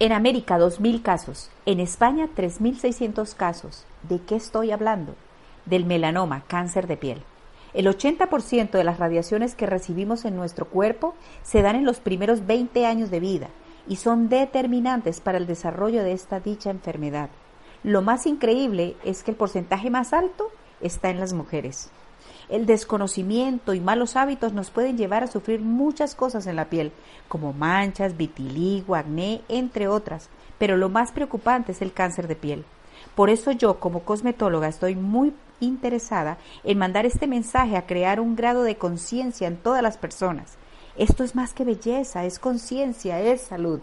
en América 2.000 casos, en España 3.600 casos. ¿De qué estoy hablando? Del melanoma, cáncer de piel. El 80% de las radiaciones que recibimos en nuestro cuerpo se dan en los primeros 20 años de vida y son determinantes para el desarrollo de esta dicha enfermedad. Lo más increíble es que el porcentaje más alto está en las mujeres. El desconocimiento y malos hábitos nos pueden llevar a sufrir muchas cosas en la piel, como manchas, vitiligo, acné, entre otras, pero lo más preocupante es el cáncer de piel. Por eso yo, como cosmetóloga, estoy muy interesada en mandar este mensaje a crear un grado de conciencia en todas las personas. Esto es más que belleza, es conciencia, es salud.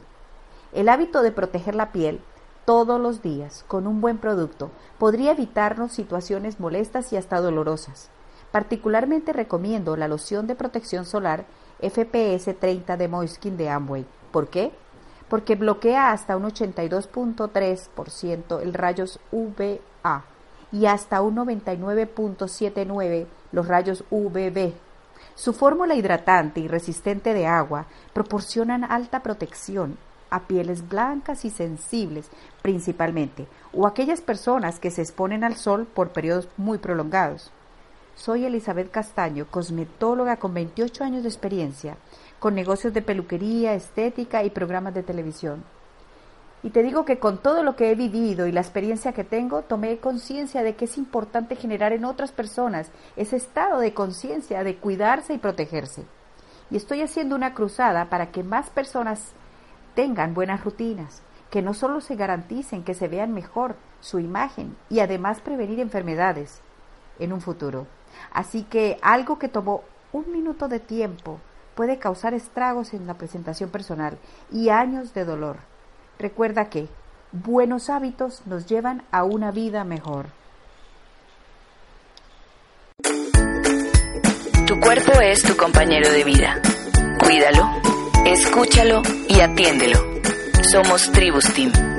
El hábito de proteger la piel todos los días con un buen producto podría evitarnos situaciones molestas y hasta dolorosas. Particularmente recomiendo la loción de protección solar FPS 30 de Moiskin de Amway. ¿Por qué? Porque bloquea hasta un 82.3% el rayos UVA y hasta un 99.79 los rayos UVB. Su fórmula hidratante y resistente de agua proporcionan alta protección a pieles blancas y sensibles principalmente, o aquellas personas que se exponen al sol por periodos muy prolongados. Soy Elizabeth Castaño, cosmetóloga con 28 años de experiencia, con negocios de peluquería, estética y programas de televisión. Y te digo que con todo lo que he vivido y la experiencia que tengo, tomé conciencia de que es importante generar en otras personas ese estado de conciencia de cuidarse y protegerse. Y estoy haciendo una cruzada para que más personas tengan buenas rutinas, que no solo se garanticen que se vean mejor su imagen y además prevenir enfermedades en un futuro. Así que algo que tomó un minuto de tiempo puede causar estragos en la presentación personal y años de dolor. Recuerda que buenos hábitos nos llevan a una vida mejor. Tu cuerpo es tu compañero de vida. Cuídalo, escúchalo y atiéndelo. Somos Tribus Team.